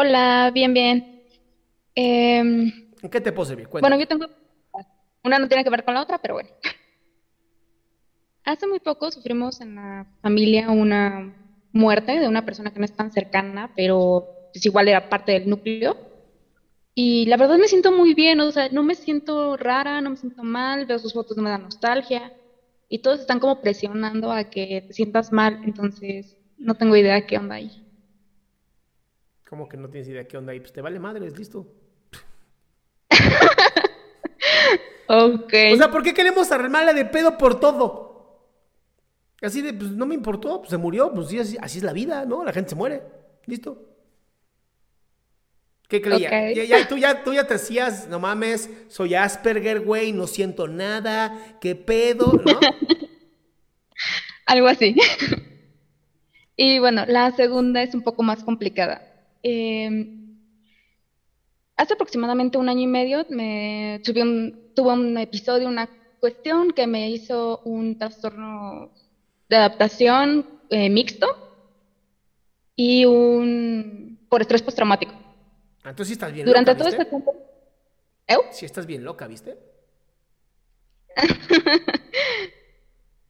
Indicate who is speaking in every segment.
Speaker 1: Hola, bien, bien. Em,
Speaker 2: ¿En qué te puedo servir?
Speaker 1: bueno, yo tengo... Una no tiene que ver con la otra, pero bueno. Hace muy poco sufrimos en la familia una muerte de una persona que no es tan cercana, pero pues igual era parte del núcleo. Y la verdad me siento muy bien, o sea, no me siento rara, no me siento mal, veo sus fotos, no me da nostalgia. Y todos están como presionando a que te sientas mal, entonces no tengo idea qué onda ahí.
Speaker 2: ¿Cómo que no tienes idea qué onda ahí? Pues te vale madres, listo.
Speaker 1: Ok.
Speaker 2: O sea, ¿por qué queremos armarla de pedo por todo? Así de, pues no me importó, pues se murió, pues sí, así, así es la vida, ¿no? La gente se muere, listo. ¿Qué creía? Ya, ya- tú, ya, tú ya te hacías, no mames, soy Asperger, güey, no siento nada, qué pedo, ¿no?
Speaker 1: Algo así. Y bueno, la segunda es un poco más complicada. Eh, hace aproximadamente un año y medio me tuve un, tuve un episodio, una cuestión que me hizo un trastorno de adaptación eh, mixto y un por estrés postraumático.
Speaker 2: Ah, Entonces sí estás bien
Speaker 1: Durante
Speaker 2: loca,
Speaker 1: todo
Speaker 2: ¿viste?
Speaker 1: este tiempo. ¿Eu?
Speaker 2: Sí estás bien loca, ¿viste?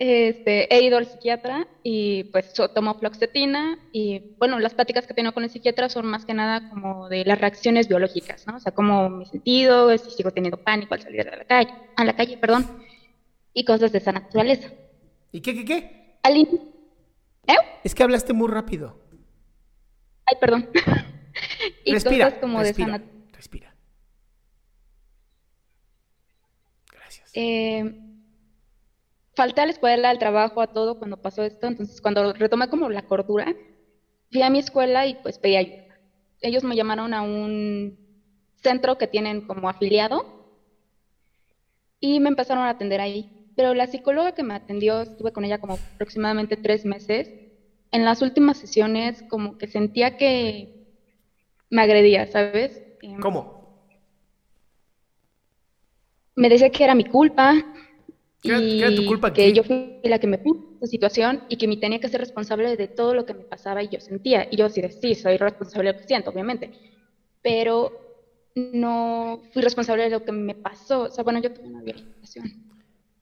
Speaker 1: Este, he ido al psiquiatra y pues tomo fluoxetina y bueno, las pláticas que he tenido con el psiquiatra son más que nada como de las reacciones biológicas, ¿no? O sea, cómo me he sentido, si sigo teniendo pánico al salir a la calle, a la calle, perdón, y cosas de esa naturaleza.
Speaker 2: ¿Y qué, qué, qué?
Speaker 1: Al in- ¿Eu?
Speaker 2: Es que hablaste muy rápido.
Speaker 1: Ay, perdón. Y
Speaker 2: respira,
Speaker 1: cosas como de esa
Speaker 2: respira,
Speaker 1: nat-
Speaker 2: respira. Gracias.
Speaker 1: Eh, falté a la escuela, al trabajo, a todo cuando pasó esto. Entonces, cuando retomé como la cordura, fui a mi escuela y pues pedí ayuda. Ellos me llamaron a un centro que tienen como afiliado y me empezaron a atender ahí. Pero la psicóloga que me atendió, estuve con ella como aproximadamente tres meses. En las últimas sesiones como que sentía que me agredía, ¿sabes? Em,
Speaker 2: ¿Cómo?
Speaker 1: me decía que era mi culpa
Speaker 2: ¿Qué era-
Speaker 1: y
Speaker 2: qué era tu culpa
Speaker 1: que
Speaker 2: qué?
Speaker 1: yo fui la que me puso en esa situación y que me tenía que ser responsable de todo lo que me pasaba y yo sentía. Y yo sí, sí, soy responsable de lo que siento, obviamente. Pero no fui responsable de lo que me pasó. O sea, bueno, yo tuve una violación.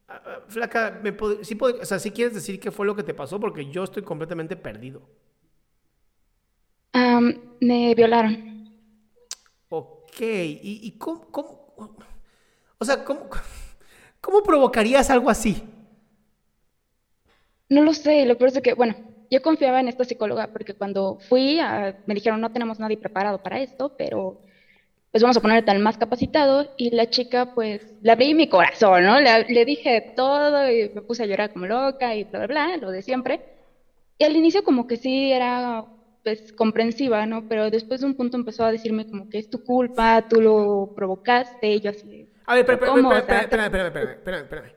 Speaker 2: Ah, ah, Flaca, ¿me pod- sí pod- o sea, ¿sí quieres decir qué fue lo que te pasó? Porque yo estoy completamente perdido.
Speaker 1: Me violaron.
Speaker 2: Ok, ¿y, y cómo, cómo- O sea, ¿cómo, ¿cómo provocarías algo así?
Speaker 1: No lo sé, lo peor es que, bueno, yo confiaba en esta psicóloga porque cuando fui, me dijeron, no tenemos nadie preparado para esto, pero pues vamos a ponerte al más capacitado. Y la chica, pues, le abrí mi corazón, ¿no? Le, le dije todo y me puse a llorar como loca y bla, bla, bla, lo de siempre. Y al inicio como que sí era, pues, comprensiva, ¿no? Pero después de un punto empezó a decirme como que es tu culpa, tú lo provocaste, y yo así,
Speaker 2: A ver, espera, espera, espera, espera.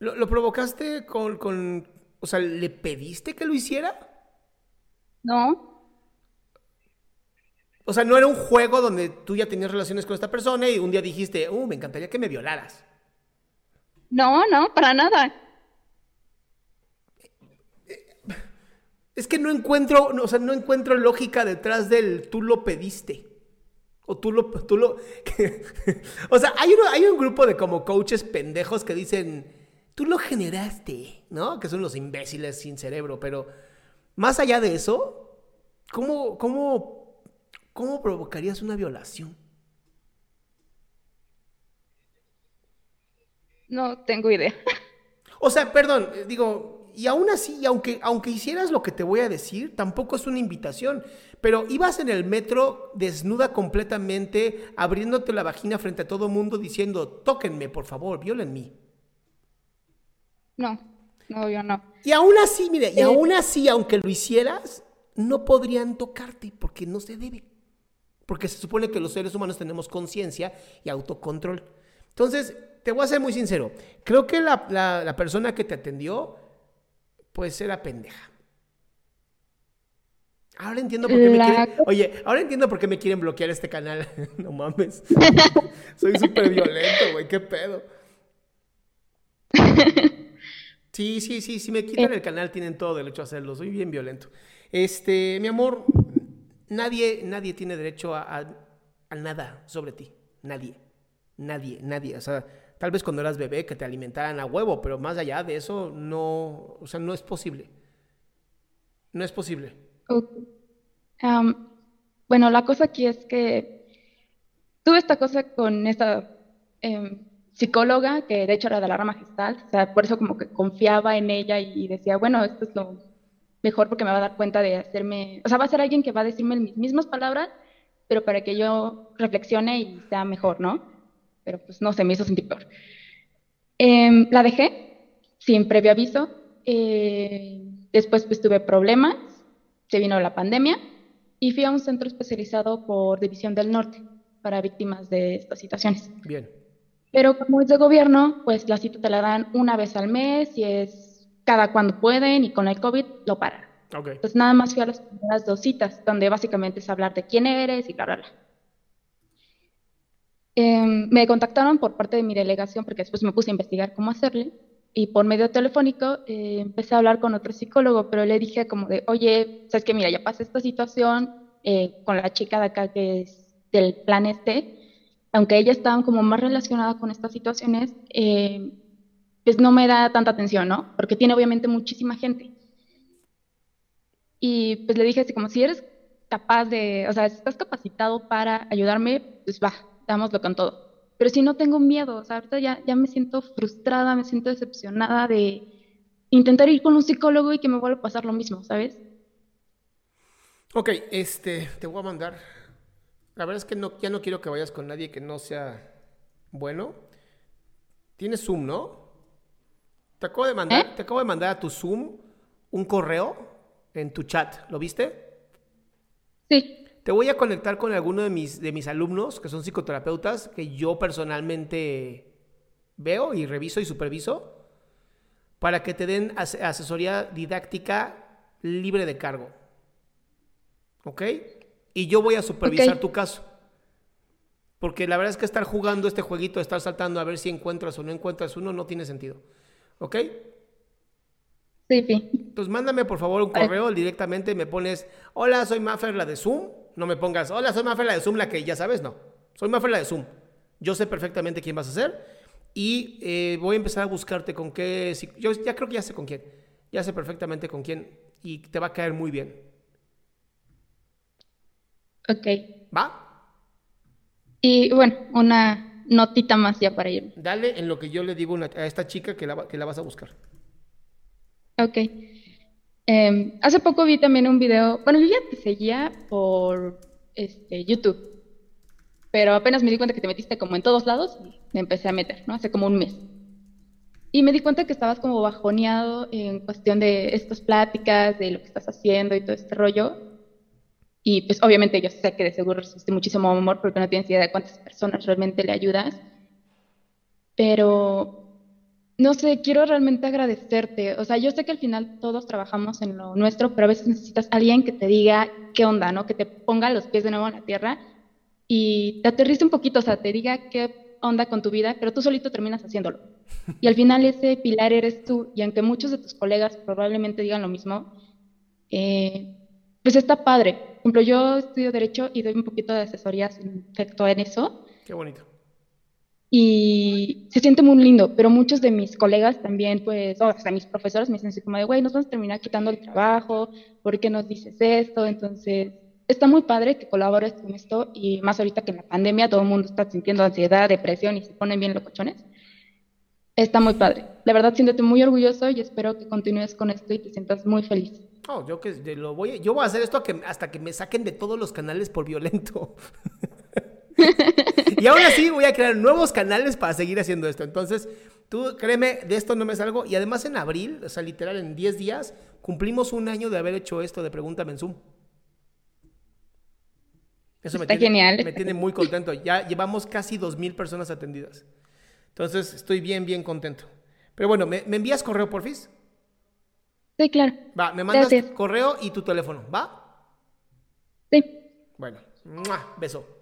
Speaker 2: ¿Lo, lo provocaste con, con... O sea, ¿le pediste que lo hiciera?
Speaker 1: ¿no?
Speaker 2: O sea, no era un juego donde tú ya tenías relaciones con esta persona y un día dijiste, uh, me encantaría que me violaras.
Speaker 1: No, no, para nada.
Speaker 2: Es que no encuentro, o sea, no encuentro lógica detrás del tú lo pediste. O tú lo, tú lo, o sea, hay, hay un grupo de como coaches pendejos que dicen, tú lo generaste, ¿no? Que son los imbéciles sin cerebro, pero más allá de eso, ¿cómo, cómo, cómo provocarías una violación?
Speaker 1: No tengo idea.
Speaker 2: O sea, perdón, digo, y aún así, aunque, aunque hicieras lo que te voy a decir, tampoco es una invitación. Pero ibas en el metro desnuda completamente, abriéndote la vagina frente a todo el mundo, diciendo, tóquenme, por favor, violenme.
Speaker 1: No, no, yo no.
Speaker 2: Y aún así, mire, y aún así, aunque lo hicieras, no podrían tocarte porque no se debe. Porque se supone que los seres humanos tenemos conciencia y autocontrol. Entonces, te voy a ser muy sincero. Creo que la, la persona que te atendió, pues era pendeja. Ahora entiendo por qué me quieren. Oye, ahora entiendo por qué me quieren bloquear este canal. no mames. Soy súper violento, güey. ¿Qué pedo? Sí, sí, sí. Si me quitan eh. el canal, tienen todo derecho a hacerlo. Soy bien violento. Este, mi amor, nadie, nadie tiene derecho a, a nada sobre ti. Nadie. Nadie, nadie. O sea, tal vez cuando eras bebé que te alimentaran a huevo, pero más allá de eso, no. O sea, no es posible. No es posible
Speaker 1: bueno, la cosa aquí es que tuve esta cosa con esta em, psicóloga, que de hecho era de la rama gestal, o sea, por eso como que confiaba en ella y decía, bueno, esto es lo mejor porque me va a dar cuenta de hacerme, o sea, va a ser alguien que va a decirme mis mismas palabras, pero para que yo reflexione y sea mejor, ¿no? Pero pues no se me hizo sentir peor. Em, la dejé sin previo aviso. Eh, después pues tuve problemas se vino la pandemia y fui a un centro especializado por División del Norte para víctimas de estas situaciones.
Speaker 2: Bien.
Speaker 1: Pero como es de gobierno, pues la cita te la dan una vez al mes y es cada cuando pueden y con el COVID lo paran.
Speaker 2: Okay.
Speaker 1: Entonces nada más fui a las primeras dos citas, donde básicamente es hablar de quién eres y bla, bla, bla. Em, me contactaron por parte de mi delegación porque después me puse a investigar cómo hacerle y por medio telefónico eh, empecé a hablar con otro psicólogo, pero le dije como de, oye, sabes que mira, ya pasé esta situación eh, con la chica de acá que es del plan este, aunque ella estaba como más relacionada con estas situaciones, eh, pues no me da tanta atención, ¿no? Porque tiene obviamente muchísima gente. Y pues le dije así como, si eres capaz de, o sea, si estás capacitado para ayudarme, pues va, dámoslo con todo. Pero si no tengo miedo, o sea, ahorita ya, ya me siento frustrada, me siento decepcionada de intentar ir con un psicólogo y que me vuelva a pasar lo mismo, ¿sabes?
Speaker 2: Ok, este, te voy a mandar. La verdad es que no, ya no quiero que vayas con nadie que no sea bueno. Tienes Zoom, ¿no? Te acabo de mandar, ¿Eh? te acabo de mandar a tu Zoom un correo en tu chat. ¿Lo viste?
Speaker 1: Sí.
Speaker 2: Te voy a conectar con alguno de mis, de mis alumnos que son psicoterapeutas que yo personalmente veo y reviso y superviso para que te den asesoría didáctica libre de cargo. ¿Ok? Y yo voy a supervisar tu caso. Porque la verdad es que estar jugando este jueguito, estar saltando a ver si encuentras o no encuentras uno, no tiene sentido. ¿Ok?
Speaker 1: Sí, sí.
Speaker 2: Entonces mándame por favor un correo directamente, me pones, hola, soy Maffer, la de Zoom no me pongas, hola, soy Maffer la de Zoom, la que ya sabes, no. Soy Maffer la de Zoom. Yo sé perfectamente quién vas a ser y eh, voy a empezar a buscarte con qué. Yo ya creo que ya sé con quién. Ya sé perfectamente con quién y te va a caer muy bien.
Speaker 1: Ok.
Speaker 2: ¿Va?
Speaker 1: Y bueno, una notita más ya para ir.
Speaker 2: Dale en lo que yo le digo a esta chica que la, que la vas a buscar.
Speaker 1: Ok. Em, hace poco vi también un video, bueno, yo ya te seguía por este, YouTube, pero apenas me di cuenta que te metiste como en todos lados y me empecé a meter, ¿no? Hace como un mes. Y me di cuenta que estabas como bajoneado en cuestión de estas pláticas, de lo que estás haciendo y todo este rollo. Y pues obviamente yo sé que de seguro recibiste muchísimo amor porque no tienes idea de cuántas personas realmente le ayudas. Pero no sé, quiero realmente agradecerte. O sea, yo sé que al final todos trabajamos en lo nuestro, pero a veces necesitas alguien que te diga qué onda, ¿no? Que te ponga los pies de nuevo en la tierra y te aterrice un poquito, o sea, te diga qué onda con tu vida, pero tú solito terminas haciéndolo. Y al final ese pilar eres tú, y aunque muchos de tus colegas probablemente digan lo mismo, eh, pues está padre. Por ejemplo, yo estudio Derecho y doy un poquito de asesoría respecto en eso.
Speaker 2: Qué bonito.
Speaker 1: Y se siente muy lindo, pero muchos de mis colegas también, pues, o sea, mis profesores me dicen así como de, güey, nos vamos a terminar quitando el trabajo, ¿por qué nos dices esto? Entonces, está muy padre que colabores con esto y más ahorita que en la pandemia todo el mundo está sintiendo ansiedad, depresión y se ponen bien locochones. Está muy padre. La verdad, siéntete muy orgulloso y espero que continúes con esto y te sientas muy feliz.
Speaker 2: Oh, yo que lo voy, yo voy a hacer esto hasta que me saquen de todos los canales por violento. y aún así voy a crear nuevos canales para seguir haciendo esto. Entonces, tú créeme, de esto no me salgo. Y además en abril, o sea, literal en 10 días, cumplimos un año de haber hecho esto de Pregúntame en Zoom. Eso
Speaker 1: Está genial.
Speaker 2: Me tiene muy contento. Ya llevamos casi 2.000 personas atendidas. Entonces, estoy bien, bien contento. Pero bueno, ¿me, envías correo, porfis?
Speaker 1: Sí, claro.
Speaker 2: Va, me mandas correo y tu teléfono, ¿va?
Speaker 1: Sí.
Speaker 2: Bueno, beso.